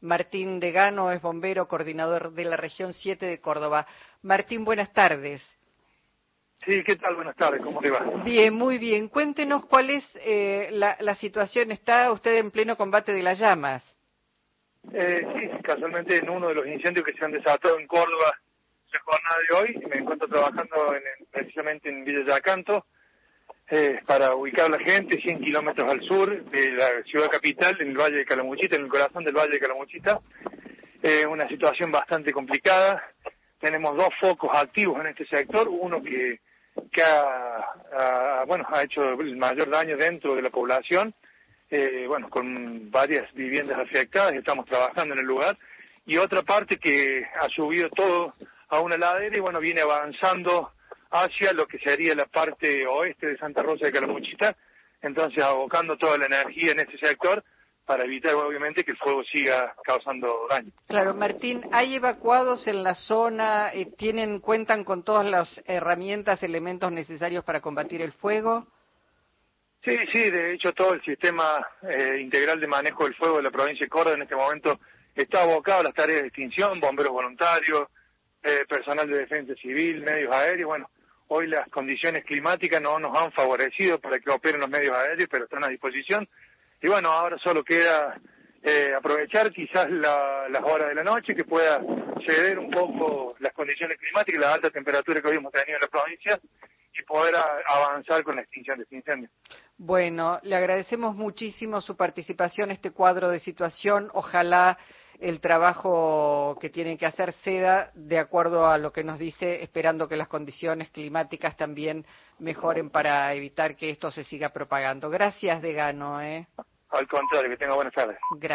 Martín Degano es bombero, coordinador de la región 7 de Córdoba. Martín, buenas tardes. Sí, ¿qué tal? Buenas tardes, ¿cómo te va? Bien, muy bien. Cuéntenos cuál es eh, la, situación. ¿Está usted en pleno combate de las llamas? Eh, sí, casualmente en uno de los incendios que se han desatado en Córdoba la jornada de hoy, me encuentro trabajando precisamente en Villa Yacanto, eh, para ubicar a la gente 100 kilómetros al sur de la ciudad capital, en el Valle de Calamuchita, en el corazón del Valle de Calamuchita. Eh, una situación bastante complicada. Tenemos dos focos activos en este sector, uno que, que ha, bueno, ha hecho el mayor daño dentro de la población, eh, bueno, con varias viviendas afectadas, estamos trabajando en el lugar, y otra parte que ha subido todo a una ladera y bueno, viene avanzando hacia lo que sería la parte oeste de Santa Rosa de Calamuchita, entonces abocando toda la energía en este sector para evitar obviamente que el fuego siga causando daño. Claro, Martín, ¿hay evacuados en la zona? Eh, ¿Tienen, cuentan con todas las herramientas, elementos necesarios para combatir el fuego? Sí, sí, de hecho todo el sistema eh, integral de manejo del fuego de la provincia de Córdoba en este momento está abocado a las tareas de extinción, bomberos voluntarios, eh, personal de defensa civil, medios aéreos, bueno, Hoy las condiciones climáticas no nos han favorecido para que operen los medios aéreos, pero están a disposición. Y bueno, ahora solo queda eh, aprovechar quizás las horas de la noche que pueda ceder un poco las condiciones climáticas, la alta temperatura que hoy hemos tenido en la provincia y poder avanzar con la extinción de este incendio. Bueno, le agradecemos muchísimo su participación en este cuadro de situación. Ojalá el trabajo que tienen que hacer SEDA de acuerdo a lo que nos dice, esperando que las condiciones climáticas también mejoren para evitar que esto se siga propagando. Gracias, Degano. ¿eh? Al contrario, que tenga buenas tardes.